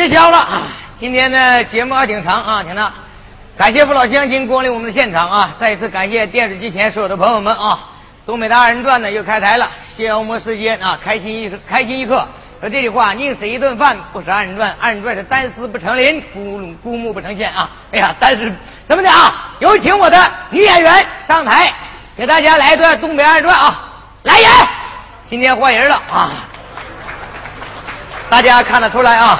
别叫了！今天的节目还挺长啊，挺长。感谢父老乡亲光临我们的现场啊！再一次感谢电视机前所有的朋友们啊！东北大二人转呢又开台了，消磨时间啊，开心一开心一刻。说这句话，宁死一顿饭，不是二人转。二人转是单丝不成林，孤孤木不成线啊！哎呀，但是怎么的啊？有请我的女演员上台，给大家来一段东北二人转啊！来人，今天换人了啊！大家看得出来啊！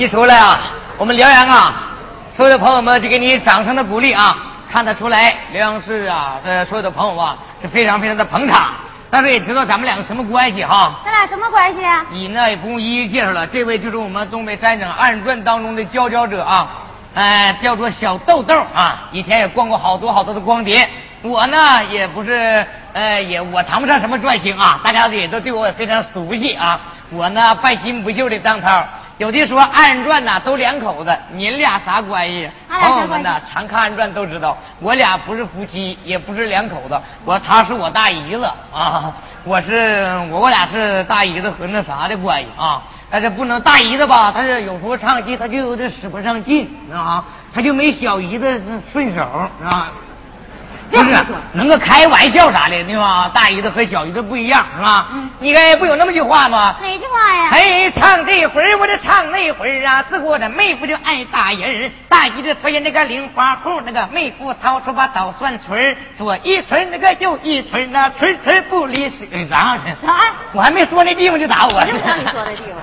一出来啊，我们辽阳啊，所有的朋友们就给你掌声的鼓励啊！看得出来，辽阳市啊的所有的朋友啊是非常非常的捧场。但是也知道咱们两个什么关系哈？咱俩什么关系啊？你呢也不用一一介绍了，这位就是我们东北三省二人转当中的佼佼者啊，哎，叫做小豆豆啊，以前也逛过好多好多的光碟。我呢也不是，呃，也我谈不上什么转星啊，大家也都对我也非常熟悉啊。我呢半新不旧的张涛。有的说二人转呐都两口子，您俩啥关系？朋友们呐，常看二人转都知道，我俩不是夫妻，也不是两口子。我他是我大姨子啊，我是我我俩是大姨子和那啥的关系啊。但是不能大姨子吧，他是有时候唱戏他就有点使不上劲啊，他就没小姨子顺手啊。不是能够开玩笑啥的，对吧？大姨子和小姨子不一样，是吧？嗯。你该不有那么句话吗？哪句话呀？嘿，唱这回儿我得唱那回儿啊，自我的妹夫就爱打人大姨子推那个零花裤，那个妹夫掏出把捣蒜锤左一锤那个右一锤那锤锤不离手。啥？啥？我还没说那地方就打我。就让你说那地方。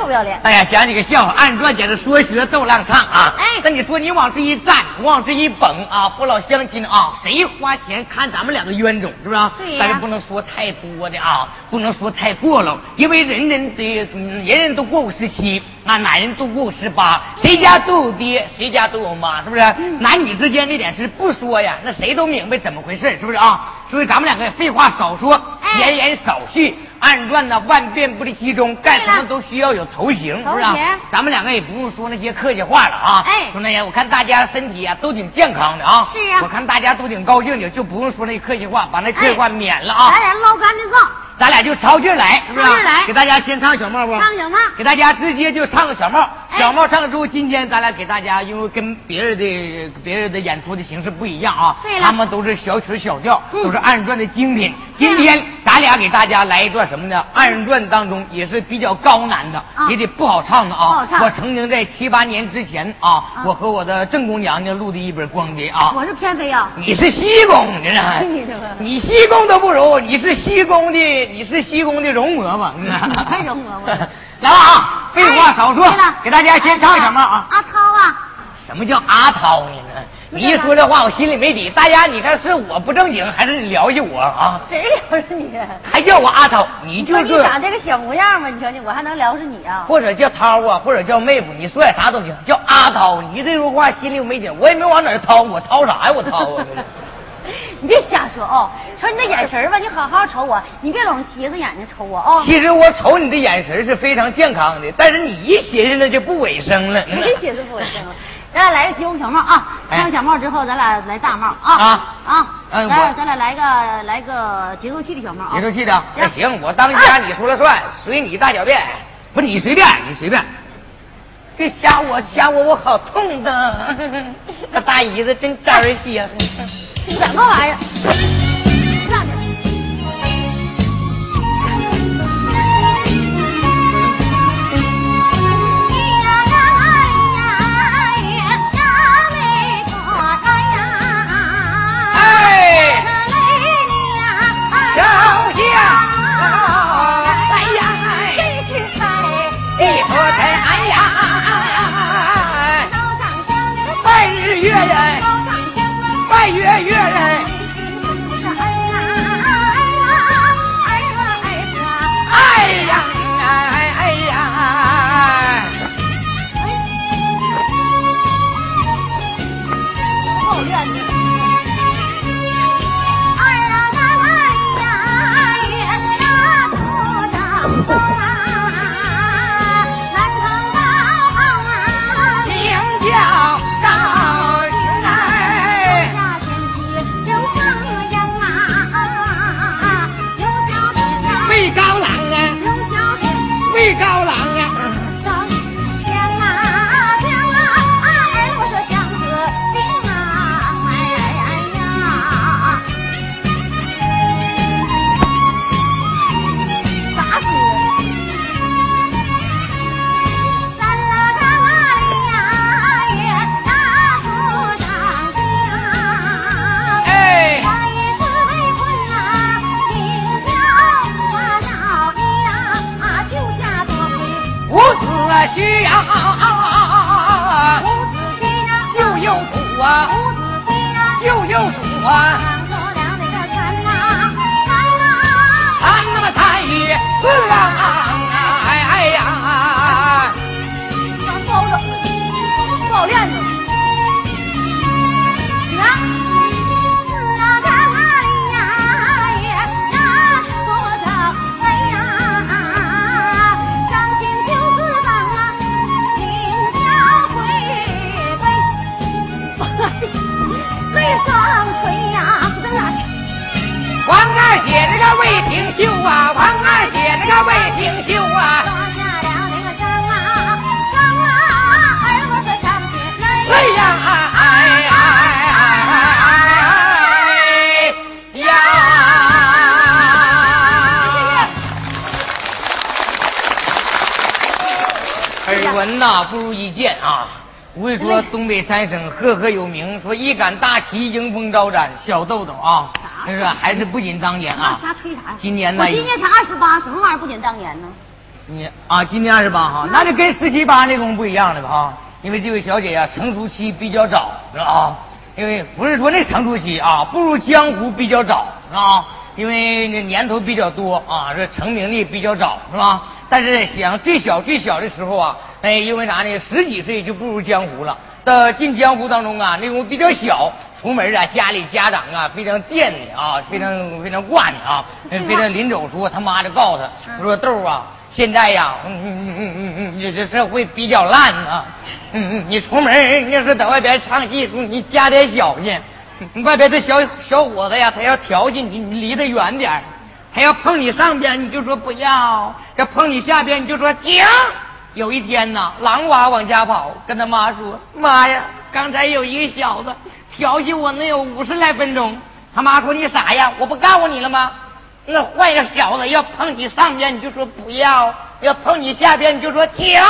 臭不要脸！哎呀，讲几个笑话，按转简直说学逗浪唱啊！哎，那你说你往这一站，往这一蹦啊，父老乡亲啊，谁花钱看咱们两个冤种，是不是？对但是不能说太多的啊，不能说太过了，因为人人的人人都过五十七，啊，男人都过十八，谁家都有爹，谁家都有妈，是不是？男女之间这点事不说呀，那谁都明白怎么回事，是不是啊？所以咱们两个废话少说，言言少叙。暗转呢，万变不离其宗，干什么都需要有头型，是不是？咱们两个也不用说那些客气话了啊。哎，说那些，我看大家身体啊都挺健康的啊。是呀。我看大家都挺高兴的，就不用说那客气话，把那客气话免了啊。咱俩捞干净账。咱俩就抄劲来，是不是？来。给大家先唱小帽不？唱小帽。给大家直接就唱个小帽。小帽唱之后，今天咱俩给大家，因为跟别人的别人的演出的形式不一样啊。对他们都是小曲小调，都是二人转的精品。今天咱俩给大家来一段什么呢？二人转当中也是比较高难的，也得不好唱的啊。不好唱。我曾经在七八年之前啊，我和我的正宫娘娘录的一本光碟啊。我是偏妃啊。你是西宫，你这。你西宫都不如，你是西宫的，你是西宫的。容嬷嬷，还容嬷嬷，来吧啊！废话少说，给大家先唱什么啊？阿涛啊！什么叫阿涛呢？你一说这话，我心里没底。大家，你看是我不正经，还是你聊起我啊？谁聊着你？还叫我阿涛？你就是长这个小模样嘛？你瞧你，我还能聊是你啊？或者叫涛啊，或者叫妹夫，你说点啥都行。叫阿涛，你这说话心里没底，我也没往哪儿掏，我掏啥呀？我掏啊！你别瞎说哦！瞅你那眼神吧，你好好瞅我，你别老斜着眼睛瞅我哦。其实我瞅你的眼神是非常健康的，但是你一寻思那就不卫生了。谁斜着不卫生了？咱俩来个节小帽啊！戴上小帽之后，咱俩来大帽啊啊啊！嗯我咱咱俩来个来个节奏器的小帽啊！节奏器的，那行，我当家你说了算，随你大小便。不是你随便，你随便。别掐我，掐我，我好痛的。那大姨子真招人稀罕。什么玩意儿？三省赫赫有名，说一杆大旗迎风招展，小豆豆啊，那是还是不仅当年啊。瞎吹啥呀？今年呢我今年才二十八，什么玩意儿不仅当年呢？你啊，今年二十八哈，那就跟十七八那种不一样了吧啊？因为这位小姐呀、成熟期比较早，是吧啊？因为不是说那成熟期啊，步入江湖比较早，是吧？因为那年头比较多啊，这成名的比较早，是吧？但是想最小最小的时候啊，哎，因为啥呢？十几岁就步入江湖了。到进江湖当中啊，那种比较小，出门啊，家里家长啊非常惦记啊，非常非常挂念啊，非常临走说他妈就告诉他，他说豆啊。现在呀，嗯嗯嗯嗯嗯，你这社会比较烂啊，嗯嗯，你出门你要是在外边唱戏，你加点小心，外边这小小伙子呀，他要调戏你，你离他远点他要碰你上边，你就说不要；要碰你下边，你就说停。有一天呐，狼娃往家跑，跟他妈说：“妈呀，刚才有一个小子调戏我，能有五十来分钟。”他妈说：“你傻呀，我不告诉你了吗？那坏个小子要碰你上边，你就说不要；要碰你下边，你就说停。”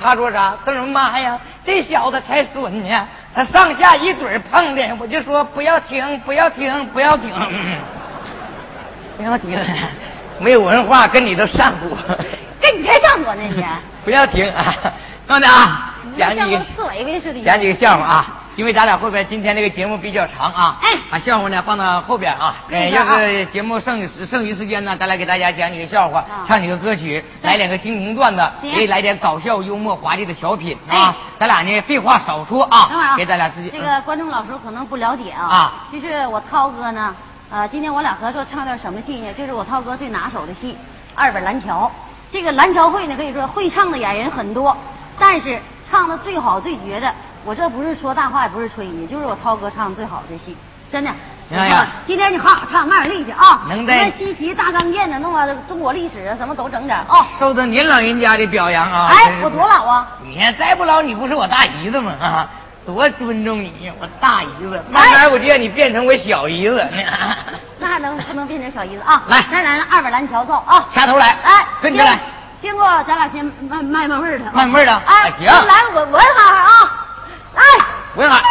他说啥？他说妈呀，这小子才损呢，上下一嘴碰的，我就说不要停，不要停，不要停。不要停，没有文化，跟你都上火。跟你才上火呢你。不要停啊！慢点啊，讲几个像个刺猬似的。讲几个笑话啊！因为咱俩后边今天这个节目比较长啊，哎把笑话呢放到后边啊。哎，要是节目剩余剩余时间呢，咱来给大家讲几个笑话，啊唱几个歌曲，来两个精评段子，行也来点搞笑幽默华丽的小品哎啊。咱俩呢，废话少说啊等会儿啊，，给咱俩自己这个观众老师可能不了解啊。啊。其实我涛哥呢，呃，今天我俩合作唱段什么戏呢？就是我涛哥最拿手的戏《二本蓝桥》。这个蓝桥会呢，可以说会唱的演员很多，但是唱的最好最绝的我这不是说大话，也不是吹你，就是我涛哥唱的最好的戏，真的。哎呀，今天你好好唱，卖点力气啊！能的。西岐大钢剑的，弄完中国历史啊，什么都整点啊。受到您老人家的表扬啊！哎，我多老啊？你看再不老，你不是我大姨子吗？啊，多尊重你呀，我大姨子。慢慢我就让你变成我小姨子。那还能不能变成小姨子啊？来，来来，二板蓝桥奏啊！掐头来，哎，跟你来。先过，咱俩先慢慢慢味儿的。慢味儿的。哎，行。来，我闻哈啊！来，闻哈。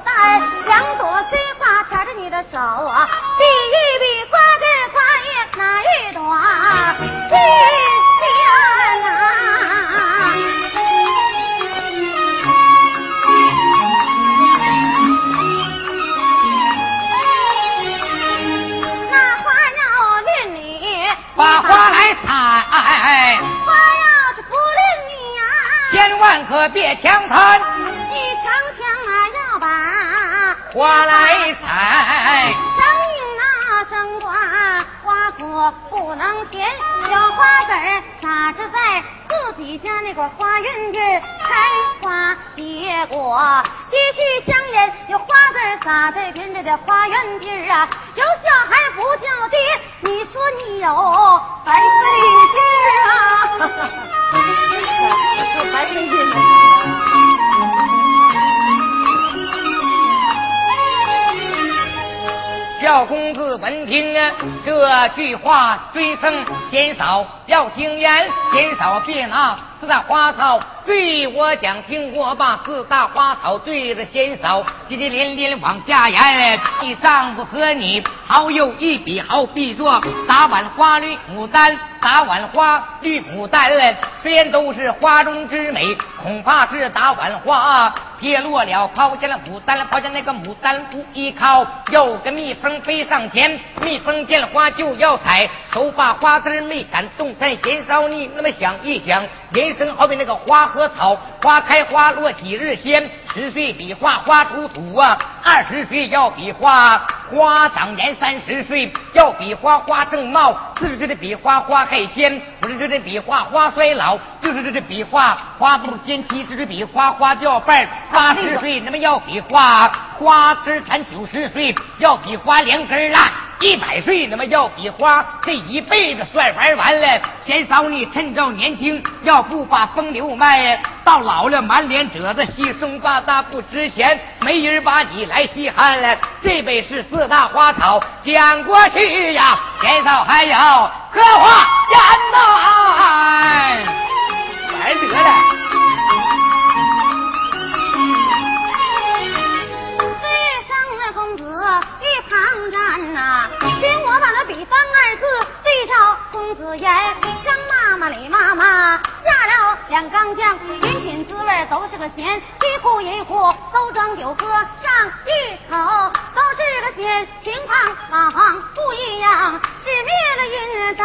带两朵菊花牵着你的手啊那块花园地开花结果，继续香烟有花籽撒在别人的花园地儿啊，有小孩不叫爹，你说你有白费劲啊，白费劲。小公子闻听啊这句话，追声贤嫂要听言，贤嫂别拿四大花草对我讲，听我把四大花草对着先扫，接接连连往下言。你丈夫和你好有一比，好比作打碗花绿牡丹，打碗花绿牡丹，虽然都是花中之美，恐怕是打碗花。跌落了，抛下了牡丹，抛下那个牡丹不依靠，有个蜜蜂飞上前，蜜蜂见了花就要采，手把花枝没敢动弹。贤嫂，你那么想一想，人生好比那个花和草，花开花落几日鲜。十岁比划花出土啊，二十岁要比花花长颜，三十岁要比花花正茂，四十岁的比花花开鲜，五十岁的比划花衰老，六十岁的比划花不鲜，七十岁比划花掉瓣八十岁那么要比划花根残，九十岁要比花两根烂。一百岁那么要比花，这一辈子算玩完了。贤嫂，你趁着年轻，要不把风流卖，到老了满脸褶子，稀松巴大不值钱，没人把你来稀罕了。这辈是四大花草讲过去呀，贤嫂还要荷花烟呐，白得了。公子言，张妈妈李妈妈下了两缸酱，饮品滋味都是个咸，一壶一壶都装酒喝上一口都是个咸，情况马房不一样，是灭了阴脏，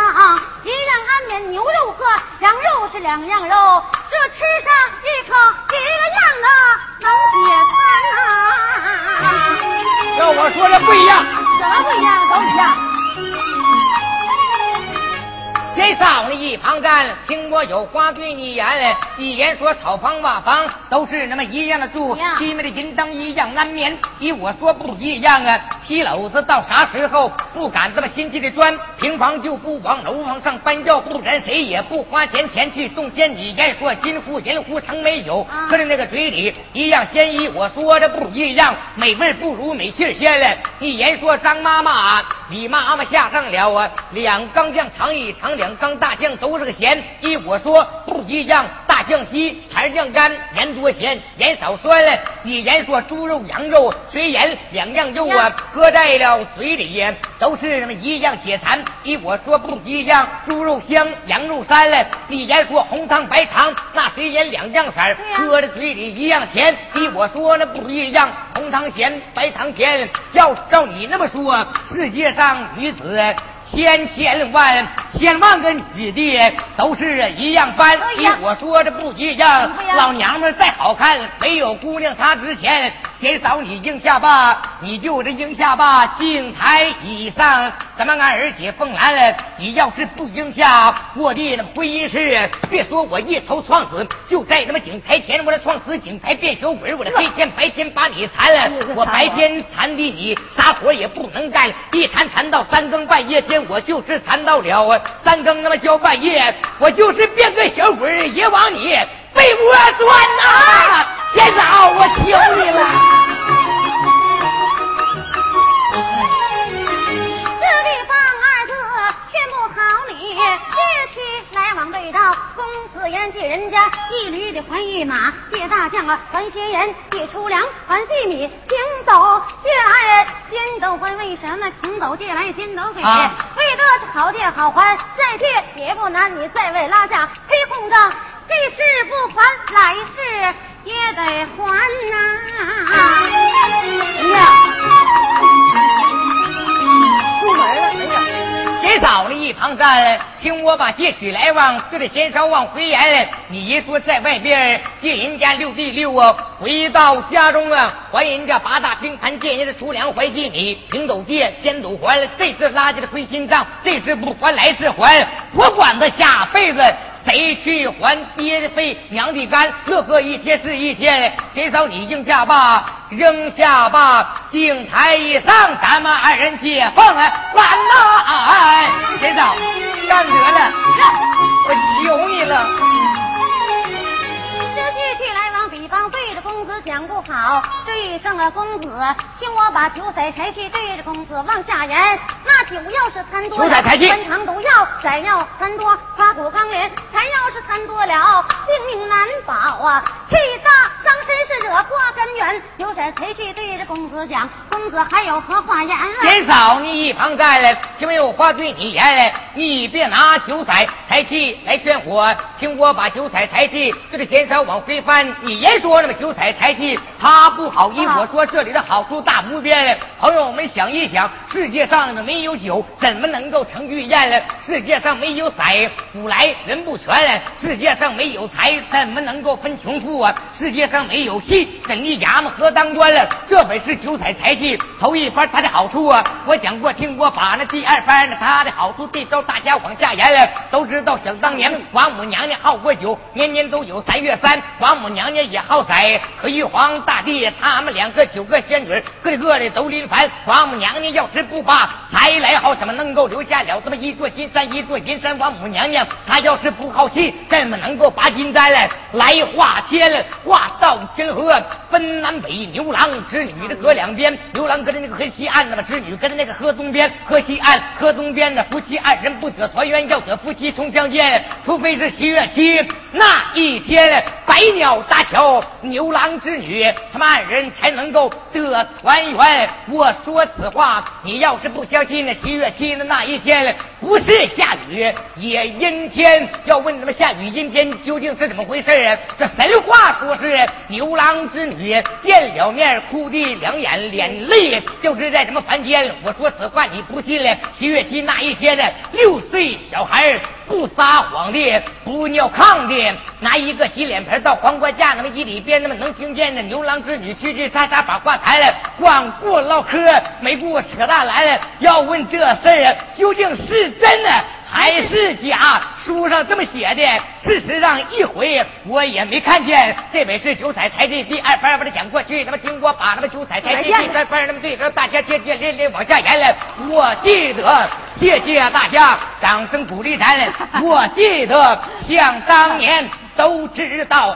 一样安眠牛肉和羊肉是两样肉，这吃上一口一个样的能解馋呐。要我说这不一样，怎么不一样？都一样。谁少你一旁站，听我有话对你言。一言说草房瓦房都是那么一样的住，西面的银灯一样难眠。依我说不一样啊，皮篓子到啥时候不敢这么心急的钻？平房就不往楼房上搬，要不然谁也不花钱钱去动钱。你言说金壶银壶成没有，喝的那个嘴里一样鲜衣。我说的不一样，美味不如美气鲜了。一言说张妈妈，李妈妈下上了啊，两缸酱尝一尝。两缸大酱都是个咸，依我说不一样，大酱稀，还是酱干，盐多咸，盐少酸了。你言说猪肉、羊肉、水盐两样肉啊，搁在了嘴里呀都是那么一样解馋。依我说不一样，猪肉香，羊肉膻嘞。你言说红糖白糖，那水盐两样色儿，搁在嘴里一样甜。依我说那不一样，红糖咸，白糖甜。要照你那么说，世界上女子。千千万千万个女的都是一样般，我说的不一样。老娘们再好看，没有姑娘她值钱。先找你应下吧，你就这应下吧。镜台以上，咱们俺儿姐凤兰了。你要是不应下，我的那婚姻事，别说我一头撞死，就在他妈井台前，我这撞死井台变小鬼，我这黑天白天把你缠了。我白天缠的你啥活也不能干，一缠缠到三更半夜天，我就是缠到了三更那么交半夜，我就是变个小鬼也往你。被窝钻呐！先生，我求你了。这地方二字全不好理，街去来往对道，公子言借人家一驴得还一马，借大将啊还些盐，借粗粮还细米，行走借来先斗还为什么？行走借来先斗给，为这是好借好还，再借也不难，你再为拉下黑红账。这事不还，来世也得还呐！倒，了一旁站？听我把借取来往，对着先稍往回言。你一说在外边借人家六弟六啊，回到家中啊，还人家八大兵盘，借人家的粗粮还借米，平斗借，先斗还。这次拉家的亏心账，这次不还，来次还。我管他下辈子。谁去还爹的肺娘的干？乐呵一天是一天，谁找你应下吧，扔下吧，镜台以上，咱们二人解放啊完呐！谁找？干得了，我求你了。讲不好，这一声啊，公子，听我把酒色财气对着公子往下言。那酒要是贪多了，穿肠毒药；再要贪多，刮骨钢连；才要是贪多了，性命难保啊！气大伤身是惹祸根源。酒色财气对着公子讲，公子还有何话言啊？贤嫂，你一旁站来，听没有话对你言来，你别拿酒色财气来劝我，听我把酒色财气对着贤嫂往回翻。你言说那么酒色财。他不好意我说这里的好处大无边。朋友们想一想，世界上没有酒，怎么能够成玉宴了？世界上没有色，古来人不全。世界上没有财，怎么能够分穷富啊？世界上没有戏，怎一衙门和当官了？这本是九彩财气，头一番它的好处啊，我讲过听过，把那第二番呢，它的好处这招大家往下言了。都知道想当年王母娘娘好过酒，年年都有三月三，王母娘娘也好色，可玉皇大帝他们两个九个仙女，个个的都临凡。王母娘娘要是不发财来好，怎么能够留下了这么一座金山？一座金山，王母娘娘她要是不好气，怎么能够把金山来来化天？化到天河分南北，牛郎织女的隔两边，牛郎搁在那个河西岸，那么织女跟着那个河东边。河西岸，河东边的夫妻二人不得团圆，要得夫妻重相见，除非是七月七那一天，百鸟搭桥，牛郎织。女，他们二人才能够得团圆。我说此话，你要是不相信，那七月七的那一天不是下雨也阴天。要问他们下雨阴天究竟是怎么回事啊？这神话说是牛郎织女见了面，哭的两眼脸泪，就是在什么凡间。我说此话你不信了？七月七那一天呢，六岁小孩不撒谎的，不尿炕的，拿一个洗脸盆到黄瓜架那么一里边，那么能听见。那牛郎织女嘁嘁喳喳把话抬来，光顾唠嗑，没顾扯大来了。要问这事儿究竟是真的还是假？书上这么写的，事实上一回我也没看见。这本是九彩台的第二番，把它讲过去。那么听我把那么九彩台的第三番，那么对着大家接接连连往下言来。我记得，谢谢大家掌声鼓励咱。我记得，想当年都知道。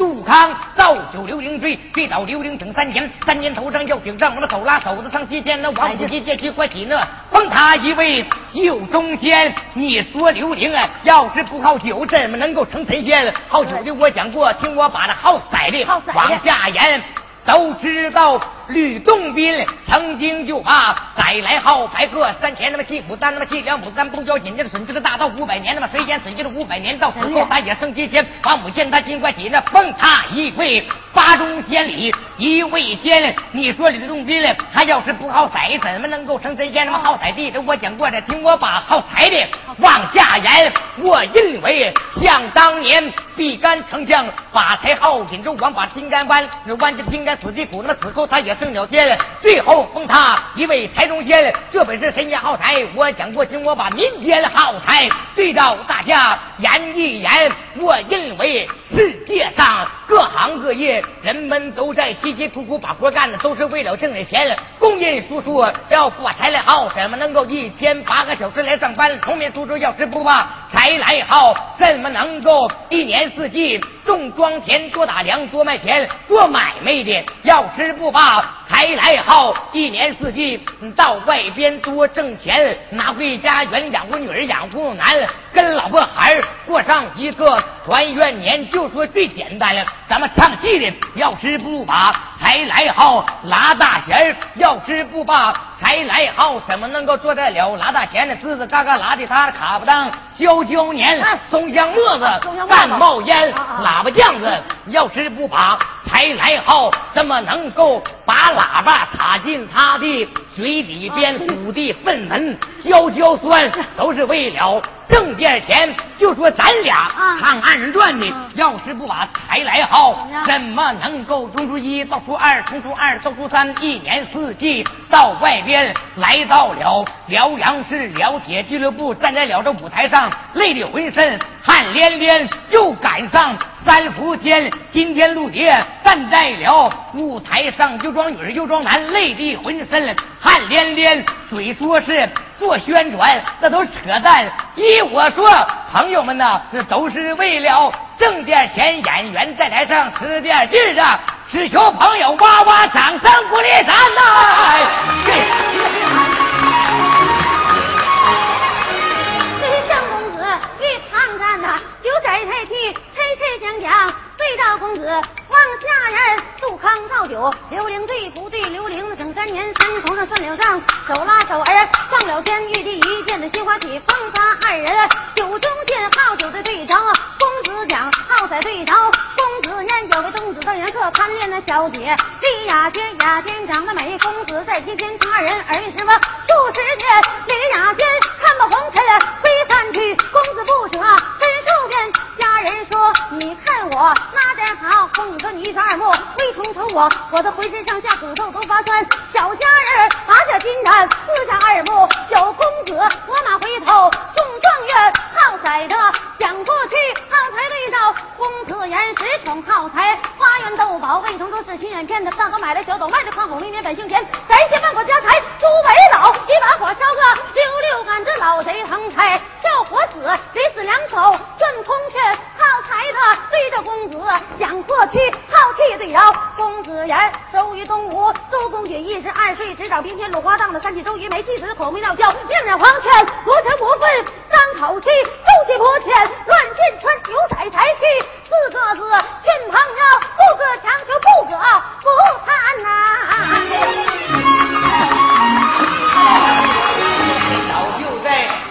杜康造酒刘伶醉，醉倒刘伶整三年，三年头上要顶上，我的手拉手子上西天，那王府进借机关喜呢，封他一位酒中仙。你说刘伶啊，要是不靠酒，怎么能够成神仙？好酒的我讲过，听我把那好色的往下言。都知道吕洞宾曾经就把载来号白鹤三千，那么七虎丹，那么七两牡丹，不交紧接着损这个大道五百年，那么谁先损这个五百年，到死后他也升七天，王母见他金冠喜，那封他一位八中仙里一位仙。你说吕洞宾他要是不好彩，怎么能够成神仙？那么好彩的，我讲过的，听我把好彩的往下言。我认为想当年毕干丞相把才号锦州王，把金杆弯，弯着金杆。死的苦，那么死后他也升了天，最后封他一位财中仙。这本是神仙好财，我讲过，请我把民间好财对照大家言一言。我认为世界上各行各业，人们都在辛辛苦苦把活干的，都是为了挣点钱。工人叔叔要发财来耗，怎么能够一天八个小时来上班？农民叔叔要是不发财来耗，怎么能够一年四季种庄田、多打粮、多卖钱、做买卖的？要吃不罢，才来好。一年四季到外边多挣钱，拿回家园养活女儿，养活男，跟老婆孩儿过上一个团圆年。就说最简单了，咱们唱戏的要吃不把，才来好拉大弦儿。要吃不把，才来好，怎么能够做得了拉大弦的？吱吱嘎嘎拉的他卡不当，焦焦年松香沫子干冒烟，喇叭酱子要吃不把。才来好，怎么能够把喇叭插进他的嘴里边？鼓的粪门焦焦酸，都是为了挣点钱。就说咱俩唱二人转的，要是不把财来耗，怎么能够从初一到初二，从初二到初三，一年四季到外边来到了辽阳市辽铁俱乐部，站在了这舞台上，累得浑身汗连连，又赶上。三伏天，今天陆蝶站在了舞台上，又装女又装男，累得浑身汗连连，嘴说是做宣传，那都扯淡。依我说，朋友们呐，这都是为了挣点钱。演员在台上使点劲啊，只求朋友哇哇掌声鼓励咱呐！抬抬气，吹吹讲讲，对照公子望下人。杜康造酒，刘伶对不对？刘伶整三年，三头上算了账，手拉手儿上了天，玉帝一见的心花起，封他二人酒中见好酒的对着公子讲，好在对着公子念，有位公子的人客贪恋那小姐李雅仙，雅仙长得美，公子在其间，二人儿什么数十年，李雅仙看不红尘飞散去，公子不舍家人说：“你看我哪点好？公子你一双耳目，未冲抽我，我的浑身上下骨头都发酸。小家人拔下金丹，四下耳目有公子，我马回头中状元。好宰的想过去，好才对照公子言十宠好才，花园斗宝为同都是心眼骗的。上头买了小斗，卖了矿狗，明年本姓钱，三千万贯家财诸为老，一把火烧个溜溜干，这老贼横财叫火死，得死两手顺空缺。好才的追着公子讲过去，好气对着公子言。周瑜东吴，周公瑾一十二岁，执掌兵天鲁花荡的三气周瑜没气死，口没妙叫，命人黄泉不成不愤，张口气，周气破天，乱箭穿九彩才气，四个字，劝朋友，不可强求，不可不贪呐。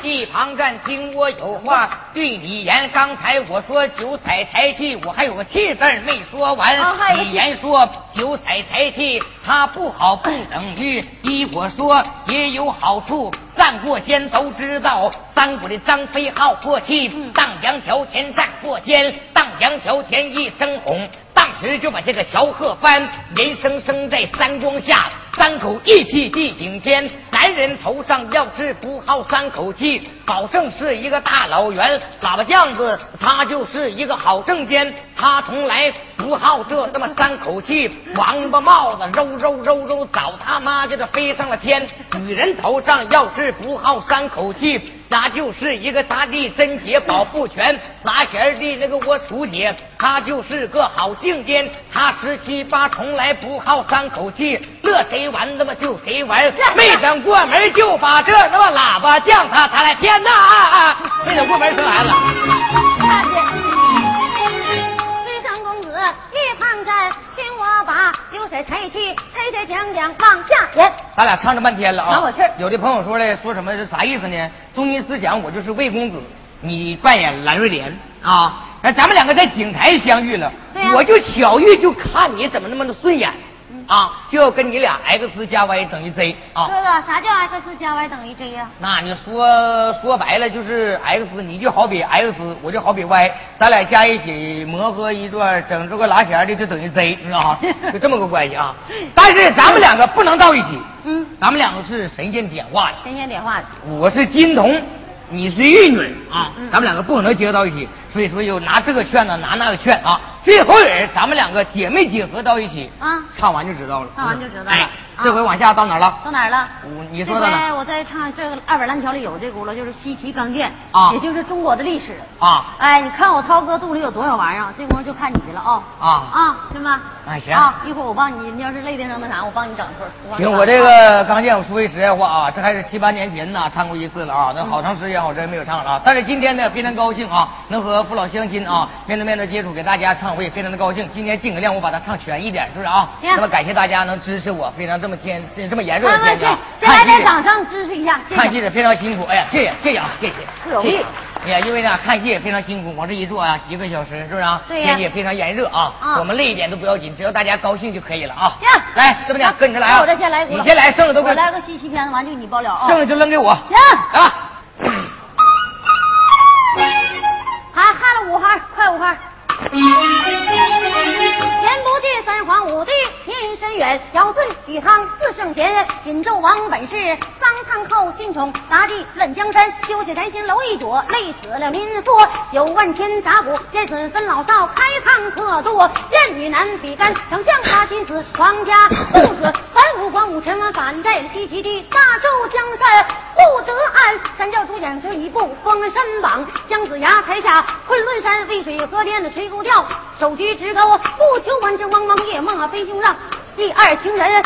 一旁站，听我有话对你言。刚才我说九彩财气，我还有个气字没说完。李言说九彩财气，它不好不等于。依我说也有好处。战过仙都知道，三国的张飞好过气，荡阳桥前战过仙，荡阳桥前一声吼，当时就把这个萧鹤帆人生生在三光下。三口一气地顶天。男人头上要是不好三口气，保证是一个大老圆。喇叭酱子他就是一个好正奸，他从来不好这他妈三口气。王八帽子揉揉揉揉，早他妈就这飞上了天。女人头上要是不好三口气。那就是一个大地贞洁保护全，拿钱的那个我楚姐，她就是个好境奸，她十七八从来不好三口气，乐谁玩那么就谁玩，没等过门就把这那么喇叭降他他来天呐！没等过门生孩子。咱俩唱这半天了啊！拿我气儿。有的朋友说了，说什么是啥意思呢？中心思想，我就是魏公子，你扮演蓝瑞莲啊。那咱们两个在景台相遇了，我就巧遇，就看你怎么那么的顺眼。啊，就要跟你俩 x 加 y 等于 z 啊！哥哥，啥叫 x 加 y 等于 z 呀？那你说说白了就是 x，你就好比 x，我就好比 y，咱俩加一起磨合一段，整出个拉弦的就等于 z，知道吗？就这么个关系啊！但是咱们两个不能到一起。嗯，咱们两个是神仙点化的。神仙点化的。我是金童，你是玉女啊，咱们两个不可能结合到一起。所以说，又拿这个劝呢，拿那个劝啊。最后人，咱们两个姐妹结合到一起啊，唱完就知道了。唱完就知道了。哎，这回往下到哪儿了？到哪儿了？我你说的呢？我再唱这个二百烂条里有这轱辘，就是西岐钢剑啊，也就是中国的历史啊。哎，你看我涛哥肚里有多少玩意儿，这功夫就看你的了啊。啊啊，行吧？哎行。啊，一会儿我帮你，你要是累的上那啥，我帮你整一会儿。行，我这个钢剑，我说句实在话啊，这还是七八年前呢，唱过一次了啊，那好长时间我真没有唱了啊。但是今天呢，非常高兴啊，能和父老乡亲啊。面对面的接触，给大家唱，我也非常的高兴。今天尽可量我把它唱全一点，是不是啊？那么感谢大家能支持我，非常这么天这么炎热的天气，来点掌声支持一下。看戏的非常辛苦，哎呀，谢谢谢谢啊，谢谢。不容易。哎呀，因为呢看戏也非常辛苦，往这一坐啊几个小时，是不是啊？对天气也非常炎热啊。我们累一点都不要紧，只要大家高兴就可以了啊。行，来，这么的，跟着来啊。我这先来你先来，剩下都给我来个西西片子，完就你包了啊。剩下就扔给我。行，来锦纣王本是商汤后信宠，妲己任江山，修起宅心楼一座，累死了民夫。九万千杂谷，见损分老少，开仓刻度，燕女难比干，丞相他心思，皇家父子，文武官武臣们反在西岐地，大周江山不得安。三教主演这一部《封神榜》，姜子牙台下昆仑山渭水河边的垂钩钓，手举直钩，不求万丈茫茫夜梦啊，飞熊让。第二情人上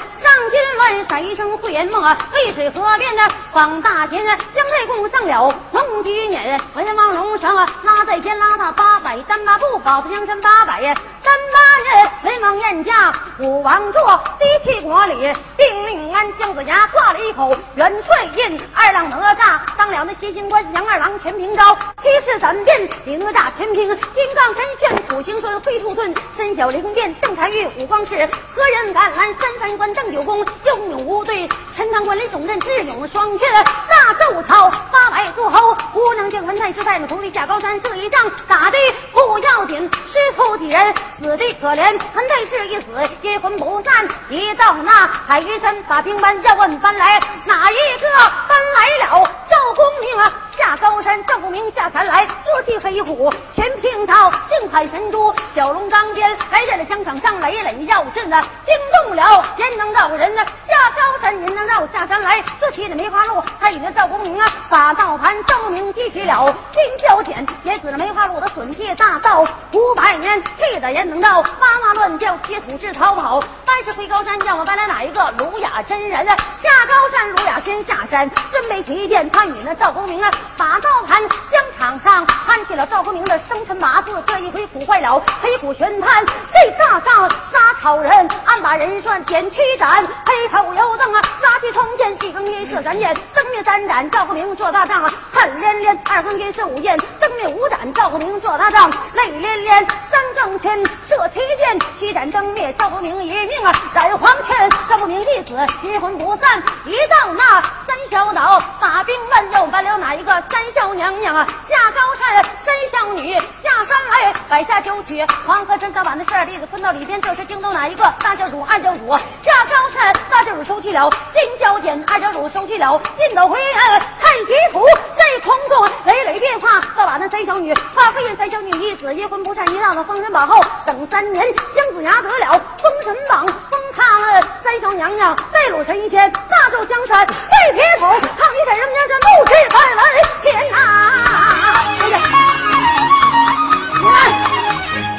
金銮，闪一声慧眼梦啊，渭水河边的广大田，姜太公上了龙驹辇，文王龙城啊，拉在肩拉他八百单八步，保他江山八百。呀三八人，文王宴驾武王坐，第七国里兵令安，姜子牙挂了一口元帅印，二郎哪吒当了那七星官，杨二郎全凭招，七尺闪电哪吒全凭金刚神仙，土行孙飞兔遁，身小灵便邓婵玉五方士，何人敢？拦三三关邓九公英勇无对，陈塘关李总镇智勇双全，大周朝八百诸侯无能见团太师在那同里下高山这一仗打的不要紧，师徒几人死的可怜，团太师一死阴魂不散，一到那海鱼山把兵班要问搬来哪一个搬来了？赵公明啊下高山赵公明下山来坐骑黑虎全凭套定海神珠小龙钢鞭来在了疆场上累累要阵啊惊动了焉能道人呢下高山焉能绕下山来。坐骑的梅花鹿他与那赵公明啊把道盘赵公明提起了。金交锏也死了梅花鹿的损戒大道五百年气得能道妈妈乱叫接土势逃跑。但是回高山叫我搬来哪一个？儒雅真人下高山儒雅先下山。真没提见他与那赵公明啊！把道盘疆场上攀起了赵公明的生辰八字这一回苦坏了黑虎玄坛这大仗杀草人按把人算点七斩。黑头油灯啊拉起冲剑一更夜射三箭灯灭三盏。赵公明做大仗啊恨连连二更夜射五箭灯灭五盏赵公明做大仗泪连连三更天射七箭七盏灯灭赵公明一命啊染黄泉赵公明一死阴魂不散一到那三小岛把兵问又搬了哪一个三小娘娘啊下高山三小女下山来摆下酒曲，黄河山上把那十二弟子分到里边，这是京东哪一个？大教主、二教主下高山，大教主收去了金交剑，二教主收去了金斗回。太极图在空中累累变化，把那三小女发飞燕三小女一子一魂不散，一让那封神榜后等三年，姜子牙得了封神榜，封他三小娘娘在鲁神仙，大周江山再铁头，抗一闪人家这怒气在来天呐！哎呀，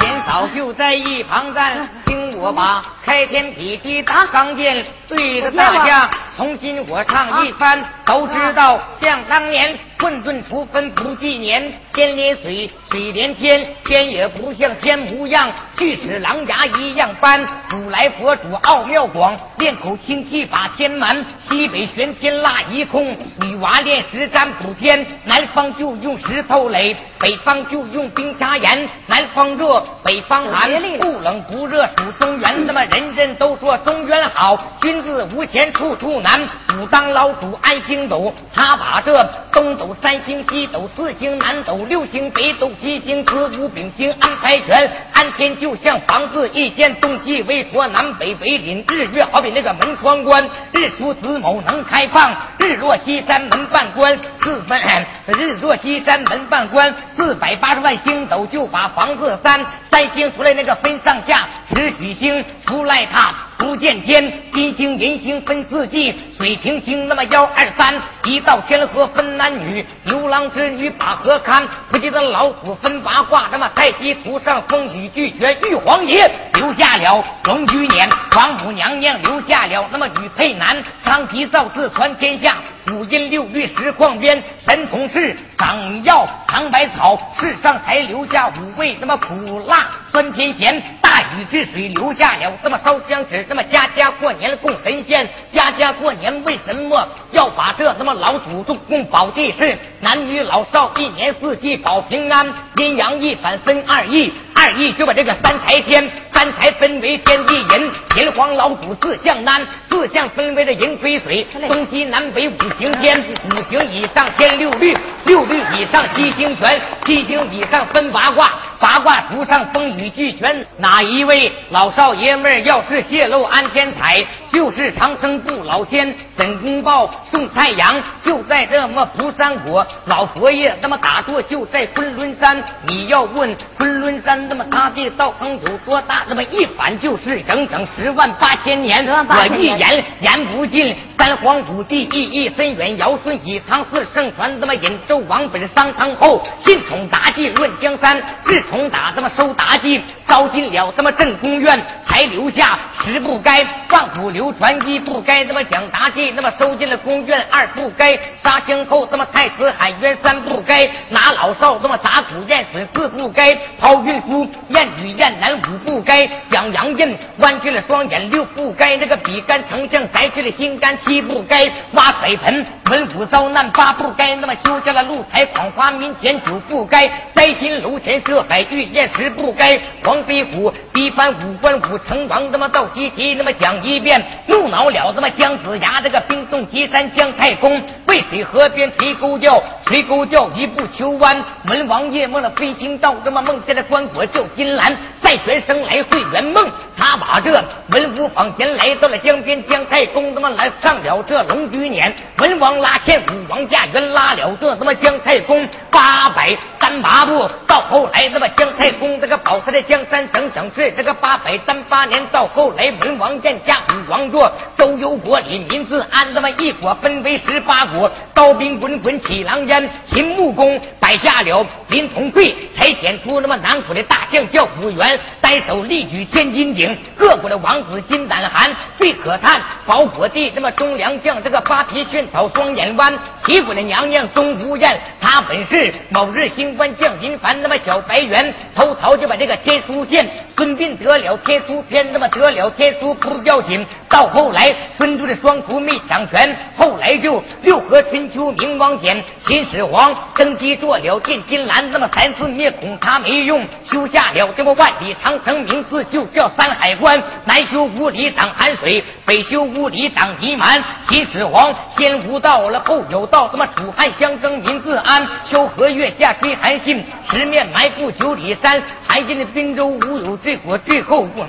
天嫂就在一旁站，听我把开天辟地大钢剑对着大家。重新我唱一番，都知道像当年混沌初分不纪年，天连水，水连天，天也不像天模样，巨齿狼牙一样般。如来佛祖奥妙广，练口清气把天瞒，西北玄天拉一空，女娃炼石占卜天，南方就用石头垒，北方就用冰插岩，南方热，北方寒，不冷不热属中原，那么人人都说中原好，君子无钱处处。难武当老祖安星斗，他把这东三星、西斗四星、南斗六星、北斗七星、子午丙星安排全。安天就像房子一间，东西为托，南北为邻。日月好比那个门窗关，日出子卯能开放，日落西山门半关。四分日落西山门半关，四百八十万星斗就把房子三三星出来那个分上下，十许星出来它不见天，金星银星分四季。水平星那么幺二三，一到天河分男女，牛郎织女把河看。不记得老虎分八卦，那么太极图上风雨俱全，玉皇爷留下了龙居年，王母娘娘留下了那么女配男，长吉造字传天下。五音六律十矿边，神童是赏药尝百草，世上才留下五味，那么苦辣酸甜咸。大禹治水留下了这么烧香纸，那么家家过年供神仙，家家过年为什么要把这那么老祖宗供保地是男女老少一年四季保平安，阴阳一反分二义，二义就把这个三才天。三才分为天地人，天皇老祖四象南，四象分为这银水水，东西南北五行天，五行以上天六律，六律以上七星拳，七星以上分八卦，八卦图上风雨俱全。哪一位老少爷们要是泄露安天台，就是长生不老仙。沈公豹送太阳，就在这么蒲山国，老佛爷那么打坐就在昆仑山。你要问昆仑山那么他的道行有多大？那么一反就是整整十万八千年，我一言言不尽。三皇五帝意义深远，尧舜禹汤四圣传，那么引纣王本商汤后，信宠妲己论江山，自从打这么收妲己，招进了这么正宫院，才留下十不该，万古留传一不该，那么讲妲己那么收进了宫院，二不该杀香后，那么太子喊冤，三不该拿老少那么打鼓验损，四不该抛孕妇验女验男，五不该。讲杨印弯曲了双眼，六不该那个比干丞相摘去了心肝，七不该挖水盆，文武遭难，八不该那么修下了露台，广花民间，九不该摘金楼前设海御宴，十不该黄飞虎逼翻五官五成王，那么到西岐那么讲一遍，怒恼了那么姜子牙这个冰冻岐山姜太公，渭水河边垂钩钓，垂钩钓一步求弯，文王夜梦了飞行到那么梦见了关国救金兰，再玄生来。会圆梦，他把这文武坊前来到了江边，姜太公他妈来上了这龙居辇，文王拉欠武王驾原拉了这他妈姜太公。八百单八步，到后来他妈姜太公这个保他的江山整整是这个八百单八年，到后来文王见驾武王坐，周游国里民自安，那么一国分为十八国，刀兵滚滚起狼烟，秦穆公摆下了林同贵，才显出那么南国的大将叫武元，单手。力举千斤顶，各国的王子心胆寒。最可叹，保国帝这么忠良将，这个八蹄炫草双眼弯。齐国的娘娘钟无艳，她本是某日星官降临凡，那么小白猿偷桃就把这个天书献。孙膑得了天书篇，那么得了天书不要紧。到后来，孙都的双厨没抢权，后来就六合春秋明王显，秦始皇登基做了进金兰，那么三次灭孔他没用，修下了这么万里长城名。字就叫山海关，南修五里挡寒水，北修五里挡敌蛮。秦始皇先无道了，后有道，他妈楚汉相争民自安。秋和月下追韩信，十面埋伏九里山。韩信的兵州无有罪过，最后过。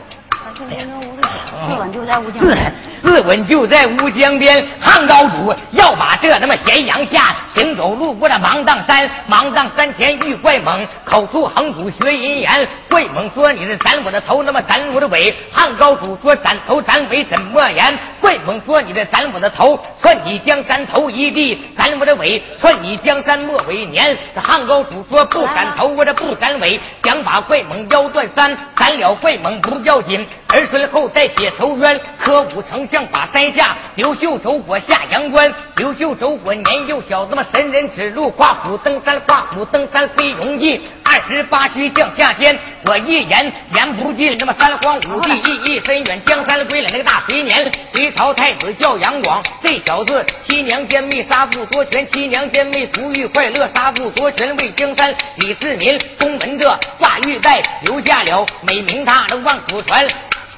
自刎就在乌江边，自刎就在乌江边。汉高祖要把这他妈咸阳下，行走路过这芒砀山，芒砀山前遇怪猛，口出横骨学银言。怪猛说：“你是斩我的头，那么斩我的尾。”汉高祖说：“斩头斩尾怎么言？”怪猛说：“你这斩我的头，算你江山头一地；斩我的尾，算你江山末尾年。”这汉高祖说：“不斩头，我这不斩尾，想把怪猛腰断山，斩了怪猛不要紧。”儿孙后代解仇冤，科武丞相把山下，刘秀走过下阳关。刘秀走过年幼小，那么神人指路，跨虎登山，跨虎登山非容易。二十八须降下天，我一言言不尽。那么三皇五帝意义深远，江山归了那个大隋年。隋朝太子叫杨广，这小子七娘奸媚杀父夺权，七娘奸媚图欲快乐，杀父夺权为江山。李世民东门这挂玉带，留下了美名他的万古传。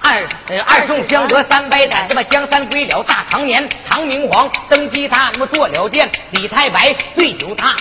二二宋相隔三百载，那么江山归了大唐年。唐明皇登基，他那么做了殿。李太白醉酒，他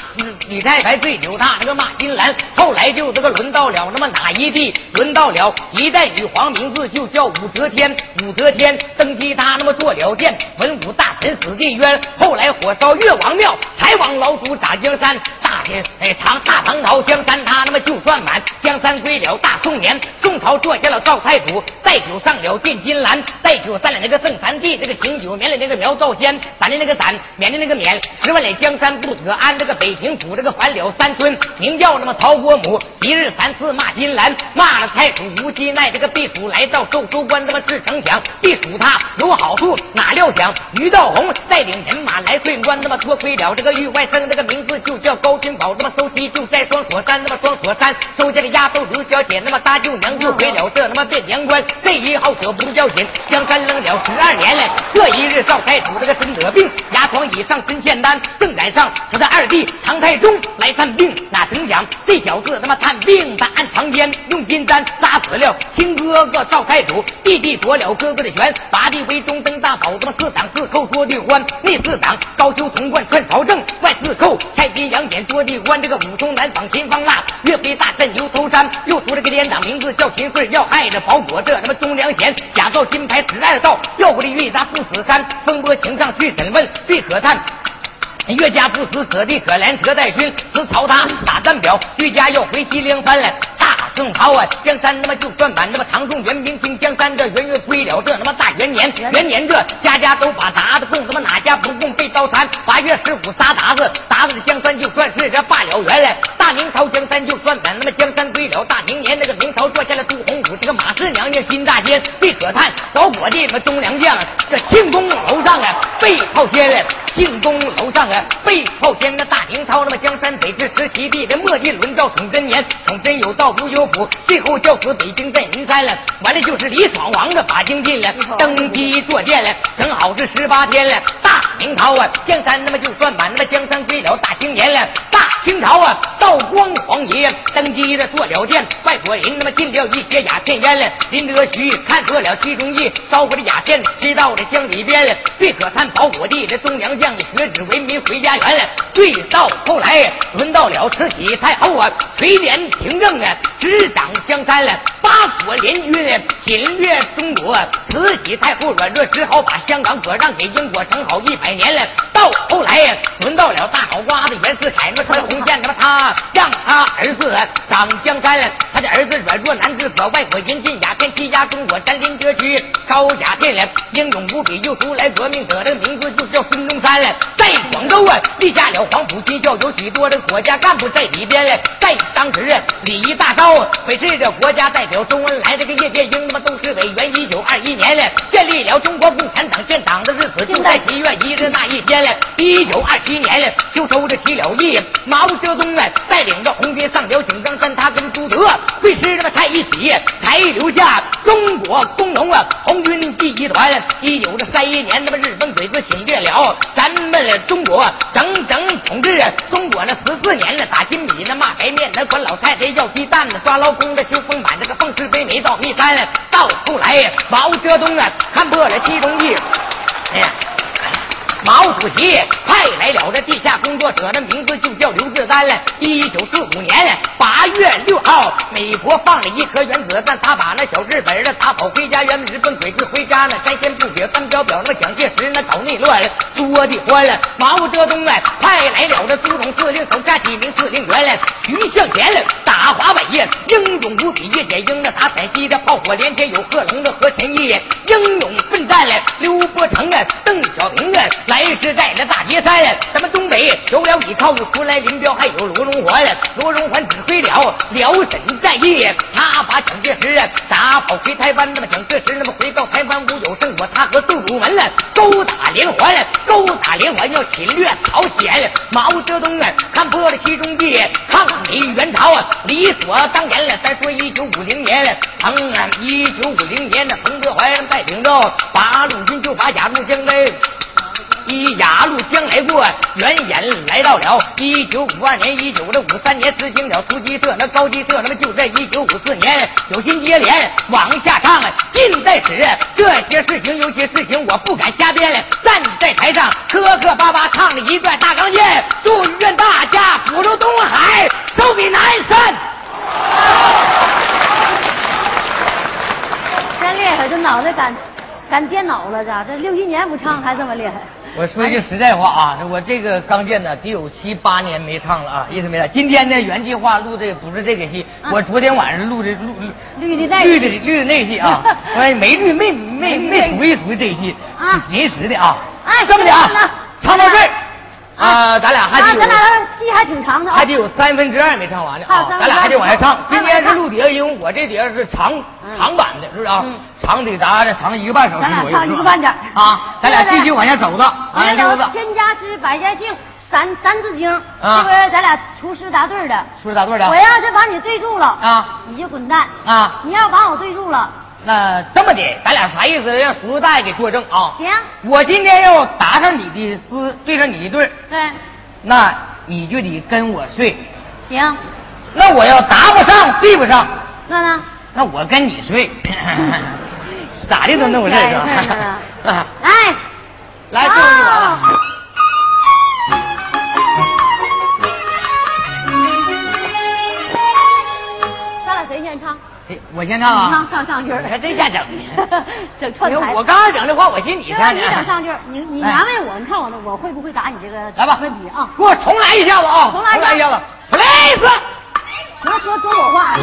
李太白醉酒，他那个骂金兰。后来就这个轮到了那么哪一帝？轮到了一代女皇，名字就叫武则天。武则天登基，他那么做了殿。文武大臣死地冤。后来火烧越王庙，才王老祖打江山。大天哎唐大唐朝江山，他那么就算满。江山归了大宋年。宋朝坐下了赵太祖，带酒上了进金兰，带酒散了那个正三弟，这个醒酒免了那个苗兆仙，攒的那个攒，免的那个免，十万里江山不得安。这个北平府这个反了三村，名叫那么曹国母，一日三次骂金兰，骂了太祖无忌奈。这个避暑来到寿州关，他妈至城墙，避暑他有好处，哪料想于道洪带领人马来退关，那么多亏了这个玉外甥，这个名字就叫高金宝，那么收西就在双锁山，那么双锁山收下个丫头刘小姐，那么大舅娘就回了这他妈汴梁关，这一号可不要紧，江山扔了十二年了。这一日赵太祖这个孙得病，牙床以上身欠单，正赶上他的二弟唐太宗来探病，哪成想这小子他妈探病，他按床边用金丹扎死了亲哥哥赵太祖，弟弟夺了哥哥的权，八弟为中登大宝，他妈四党四寇捉地欢，内四党高俅童贯串朝政，外四寇太极杨戬捉地关，这个武松南访秦方腊，岳飞大战牛头山，又出了个连长，名字叫秦桧，要害着保国这他妈忠良贤，假造金牌十二道，要不的玉砸不死山，风波情上去审问，最可叹。岳家不死，舍弟可怜，车带军死曹他打战表，岳家要回西凉翻来。大宋朝啊，江山他妈就算满，他妈唐宋元明清江山这元月归了，这他妈大元年，元年这家家都把砸的供，他妈哪八月十五杀鞑子，鞑子的江山就算是这罢了原来。大明朝江山就算满，那么江山归了大明年，那个明朝坐下了朱洪武，这个马四娘娘金大坚，被可叹保国的那么忠良将，这庆功楼上啊被炮天了，庆功楼上啊被炮天。那大明朝那么江山得是十七帝的末帝轮到崇祯年，崇祯有道无有府，最后叫死北京在银山了。完了就是李闯王的把京进了，登基坐殿了，正好是十八天了。大明朝啊，江山那么就算满，那么江山归了大清年了。大清朝啊，道光皇爷登基的坐了殿，外国人那么进了一些鸦片烟了。林则徐看错了其中意，烧火的鸦片吹到了江里边了。最可叹保火帝的忠良将，学子为民回家园了。对到后来轮到了慈禧太后啊，垂帘听政啊，执掌江山了。八国联军侵略中国，慈禧太后软弱，只好把香港割让给英国，正好一百年了。到后来轮到了大脑瓜子袁世凯，那他的红线，那么他让他儿子掌江山了。他的儿子软弱难治，可外国我引进鸦片欺压中国，占领攫取烧鸦片了，英勇无比又出来革命者，这个名字就叫孙中山了。在广州啊，立下了黄埔军校，有许多的国家干部在里边了。在当时啊，礼仪大刀北是这国家代表周恩来，这个叶剑英他妈都是委员。一九二一年了，建立了中国共产党建党的日子，就在七月一日那一天了。一九二七年了，就收着起了义，毛泽东啊带领着红军上了井冈山，他跟朱德会师他妈在一起，才留下中国工农啊红军第一团。一九的三一年，他妈日本鬼子侵略了咱们中国，整整统治中国那十四年了，打金米那骂白面，那管老太太要鸡蛋呢，抓劳工的秋风满，这个奉是非没到密山。到后来毛泽东啊看破了其中意，哎呀。毛主席派来了这地下工作者，那名字就叫刘志丹了。一九四五年八月六号，美国放了一颗原子弹，他把那小日本的打跑回家，原本日本鬼子回家呢，该先不表三表表，那蒋介石那搞内乱了，多的欢了。毛泽东啊，派来了这苏总司令手下几名司令员了，徐向前了，打华北呀，英勇无比；叶剑英那打陕西的炮火连天，有贺龙的何全义英勇奋战了，刘伯承啊，邓小平啊，来是在那大别山。咱们东北有了依靠，又出来林彪，还有罗荣桓。罗荣桓指挥了辽沈战役，他把蒋介石打跑回台湾。那么蒋介石那么回到台湾无有胜果，他和杜鲁门了勾打连环，勾打连环要侵略朝鲜。毛泽东啊，看破了其中计，抗美援朝啊，理所当然了。再说一九五零年，彭啊，一九五零年的彭德怀带领着八路军就把雅路江来。一雅路将来过，原眼来到了一九五二年、一九的五三年，实行了突击社，那高级社，那么就在一九五四年，有心接连往下唱，近在史。这些事情，有些事情我不敢瞎编。站在台上磕磕巴巴唱了一段大钢剑，祝愿大家福如东海，寿比南山。真厉害，这脑袋敢敢电脑了，咋？这六七年不唱还这么厉害？我说一句实在话啊，我这个钢剑呢，得有七八年没唱了啊，意思没来。今天呢，原计划录的不是这个戏，我昨天晚上录的录绿的那绿的绿的那戏啊，我没绿没没没属于属于这戏，是临时的啊。哎，这么的啊，唱到这儿啊，咱俩还得有，咱俩戏还挺长的，还得有三分之二没唱完呢啊，咱俩还得往下唱。今天是录碟，因为我这碟是长长版的，是不是啊？长得咱长一个半小时左右，唱一个半点啊，咱俩继续往下走的。哎，刘子，天家诗，百家姓，三三字经，这不咱俩出师答对的，出师答对的。我要是把你对住了啊，你就滚蛋。啊！你要把我对住了，那这么的，咱俩啥意思？让叔叔大爷给作证啊！行，我今天要答上你的诗，对上你的对对，那你就得跟我睡。行，那我要答不上，对不上，那呢？那我跟你睡。咋的都那么回事是吧？来，来，就是我了。咱俩谁先唱？谁？我先唱啊！唱上上句还真下整整 串台。我刚才整这话，我寻你 唱呢。你整上句你你难为我，你看我我会不会答你这个来吧问题啊？给我重来一下子啊！重来一下子，please。别说中国话。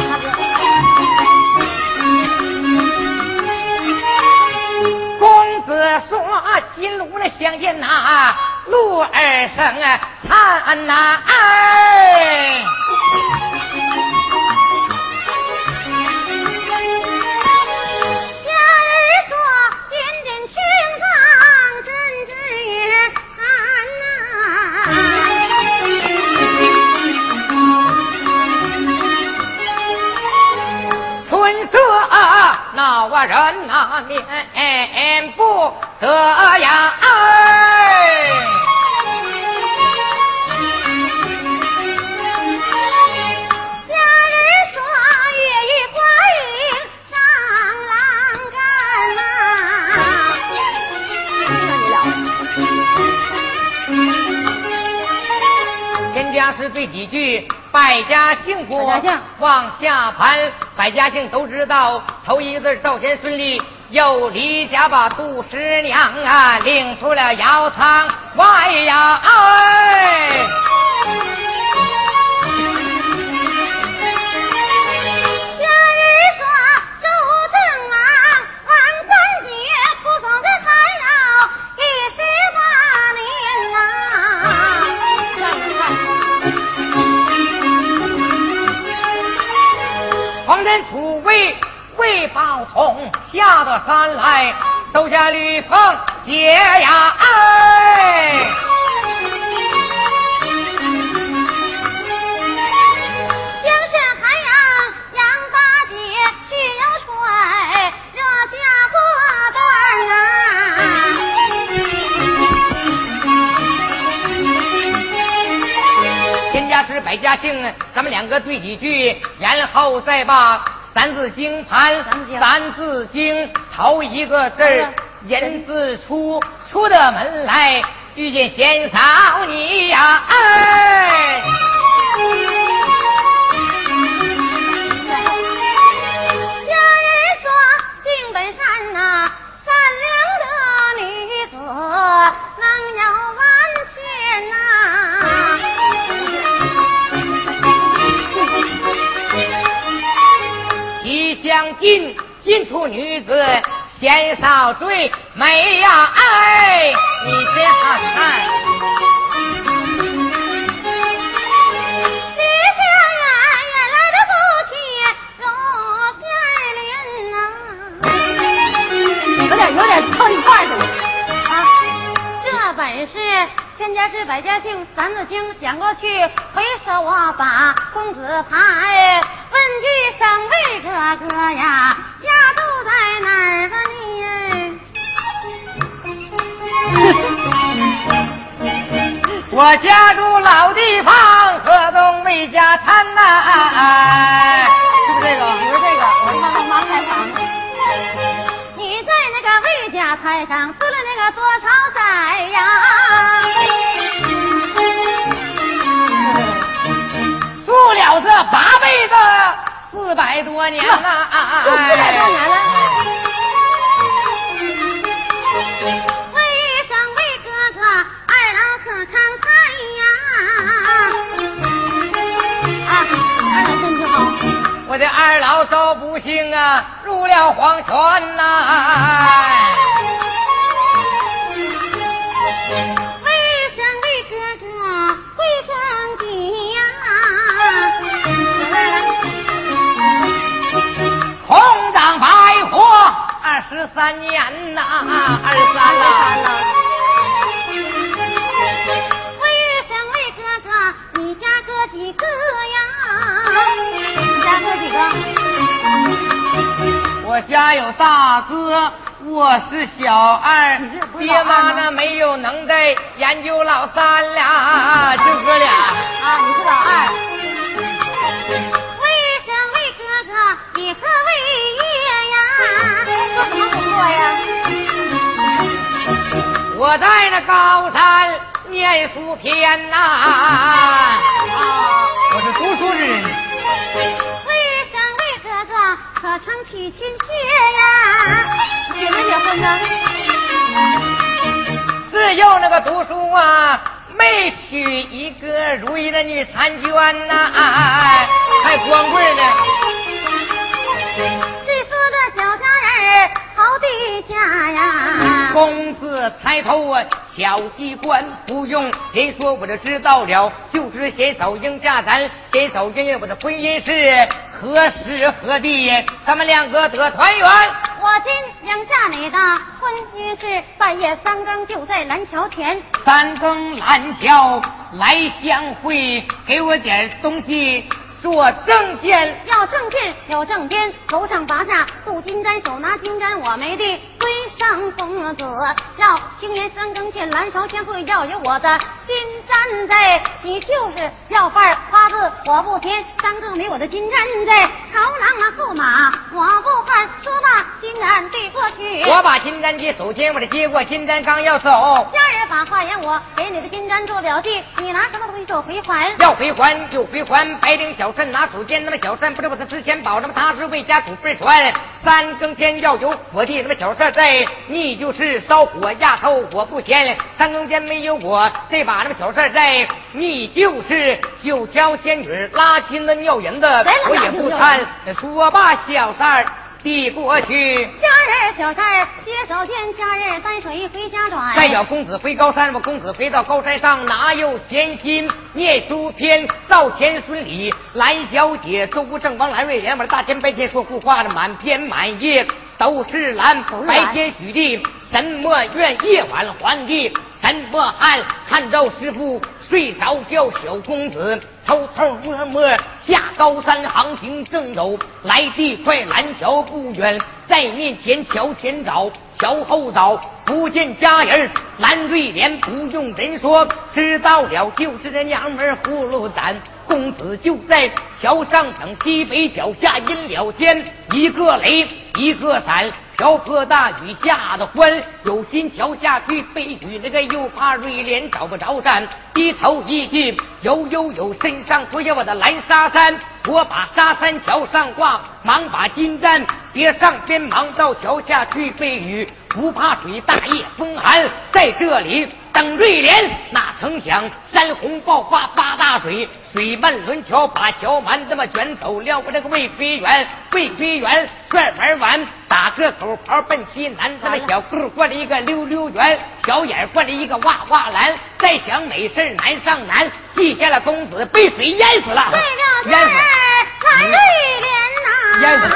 公子说：“金炉的相见呐，鹿儿声叹呐哎。”我人哪面不得呀？家人说月与挂影上栏杆是对几句。百家姓过往下盘，百家姓都知道，头一个字赵钱孙李，又离家把杜十娘啊领出了窑仓外呀哎。下到山来，收下吕鹏、姐呀，哎，江是海洋，杨大姐去游水，这下个对啊。千家是百家姓，咱们两个对几句，然后再把。三字经盘。三字经头一个字，人字出，出的门来遇见贤嫂你呀，哎。将进进出女子，贤嫂最美呀！哎，你别看看，李家人原来的夫妻如有点有点凑一块去了。啊，这本是千家诗百家姓，三字经讲过去，回首我把公子排。问句上位哥哥呀，家住在哪儿吧你？我家住老地方，河东魏家滩呐。是不是这个？不是这个，我他妈妈开场。你在那个魏家滩上做了那个多少载呀？住了这八辈子，四百多年了，四百多年了。为生为哥哥，二老可慷慨呀！啊，二老身体好。我的二老遭不幸啊，入了黄泉呐。十三年呐，二十三了。为生为哥哥，你家哥几个呀？你家哥几个？我家有大哥，我是小二，爹妈呢没有能耐研究老三俩，就哥俩。啊，你是老二。我在那高山念书篇呐，啊，我是读书之人。为生为哥哥，可曾娶亲妾呀？结没结婚呢？自幼那个读书啊，没娶一个如意的女婵娟呐，还光棍呢。最说的小家人好地下呀！公子抬头啊，小机关不用谁说我就知道了，就是先手应嫁咱，先手应我的婚姻是何时何地？咱们两个得团圆。我今应嫁你的婚约是半夜三更就在蓝桥前，三更蓝桥来相会，给我点东西。做证件，要证件有证件，头上拔下镀金簪，手拿金簪，我没的尊上公子。要青年三更见蓝朝先会，要有我的金簪子。你就是要饭花字，我不填。三更没我的金簪子，朝郎啊驸马我不换。说罢金簪递过去，我把金簪接手间，我的接过金簪刚要走，家人把话言我给你的金簪做表记，你拿什么东西做回还？要回还就回还，白领小。朕拿手尖，那么小三不知我的值钱宝，那么他是为家祖辈传。三更天要有我的那么小事在，你就是烧火压头我不嫌。三更天没有我这把那个小事在，你就是九条仙女拉金的尿银子，我也不贪。说罢小三儿。递过去，家人小三儿接手见家人担水回家转。代表公子回高山，我公子回到高山上，哪有闲心念书篇？赵钱孙李蓝小姐，周正王蓝瑞莲，我大天白天说胡话的满篇满页都是蓝。白天许地什么愿？夜晚还地什么汉？看到师傅睡着觉，小公子。偷偷摸摸下高山，航行正走，来地快，蓝桥不远，在面前桥前找，桥后找，不见家人蓝瑞莲不用人说，知道了就是这娘们葫芦胆。公子就在桥上等，西北脚下阴了天，一个雷，一个闪。瓢泼大雨下的欢，有心桥下去背雨，那个又怕瑞莲找不着山，低头一进，悠悠有身上脱下我的蓝纱衫，我把纱衫桥上挂，忙把金簪别上边，忙到桥下去背雨，不怕水，大夜风寒，在这里。等瑞莲，哪曾想山洪爆发发大水，水漫轮桥，把桥满这么卷走了。我这个魏飞元，魏飞元转玩完，打个口跑奔西南。这么小裤换了一个溜溜圆，小眼灌了一个哇哇蓝。再想美事难上难，记下了公子被水淹死了。为了这儿，瑞莲呐，淹死了。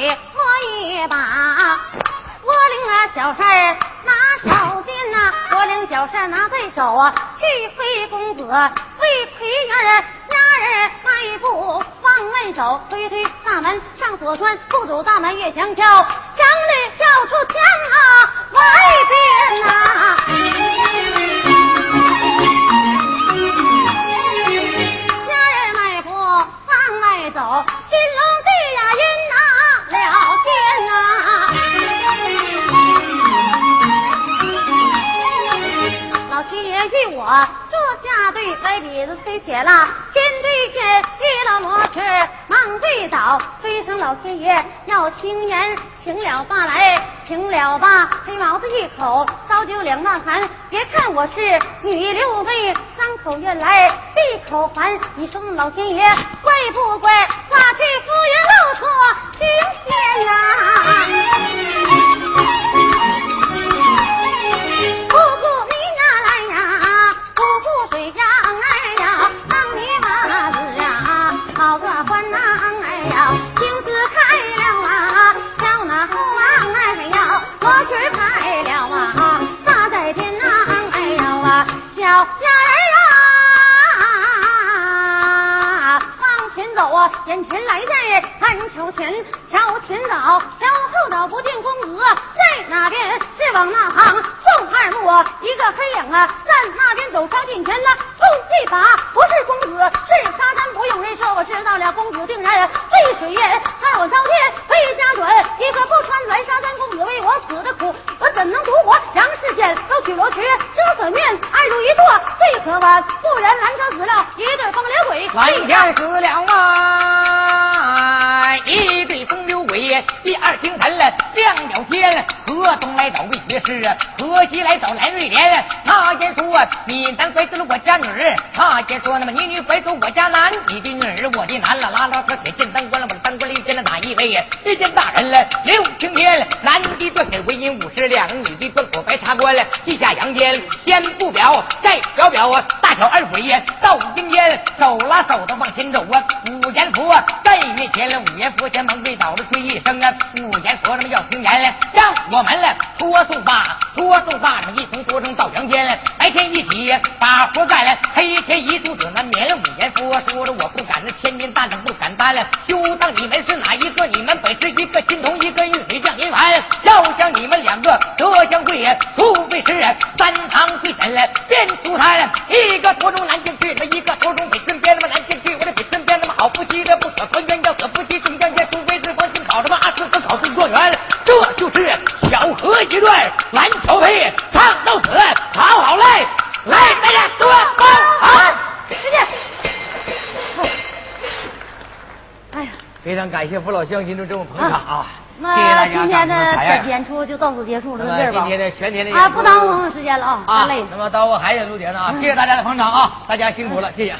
我一把，我领了小扇儿拿手尖呐，我领小扇儿拿在手啊，去飞公子，会陪人儿，家儿迈步往外走，推推大门上左穿，不走大门越墙跳，长女跳出墙啊，外边呐。椅子谁写了天对天，地老罗去，忙对早，催声老天爷要听言，请了罢来，请了吧，黑毛子一口烧酒两大坛，别看我是女六辈，张口愿来闭口还，你说老天爷怪不怪？话去浮云露出青天、啊！眼前来在看桥前，桥前倒，桥后倒，不见公子在哪边？是往那旁送二目，一个黑影啊，站那边走上近前了，冲一把，不是公子，是沙山，不用人说，我知道了，公子定然醉水淹，看我朝天飞家准，一个不穿蓝纱衫，公子为我死的苦，我怎能独活？杨世贤都取罗裙遮粉面，二路一座最可挽，不然蓝车死了一对风流鬼，蓝天死了啊，找魏学士，河西来找蓝瑞莲，他先说你男拐走了我家女儿，他先说那么你女拐走我家男，你的女儿。我的男了，拉拉车铁进当官了，我当官里见了哪一位呀？遇见大人了，刘青天，男的赚钱为银五十两，女的赚口白茶官了，地下阳间，先不表，再表表啊，大小二鬼呀到阴间，手拉手的往前走啊，五阎佛在面前了，五阎佛前忙跪倒了吹一声啊，五阎佛那么要听言，让我们来拖送吧，拖送吧，一同拖成到阳间来，白天一起把活干了，黑天一肚子难眠，五阎佛说了我不敢，那千斤大的不敢担了，就当你们是哪一个？你们本是一个金童，一个玉女降临凡，要将你们两个得相会，除非是三堂会审来，变出他来一个拖中南京去，那么一个就是小河一段蓝桥配，唱到此，好好来，来大家多帮好，再见。非常感谢父老乡亲的这么捧场啊！那谢谢大家，今天的演出就到此结束了，那么这儿吧今天的全天的啊，演出不耽误我们时间了啊，啊太累。那么到我还得录节呢啊，谢谢大家的捧场啊，大家辛苦了，谢谢。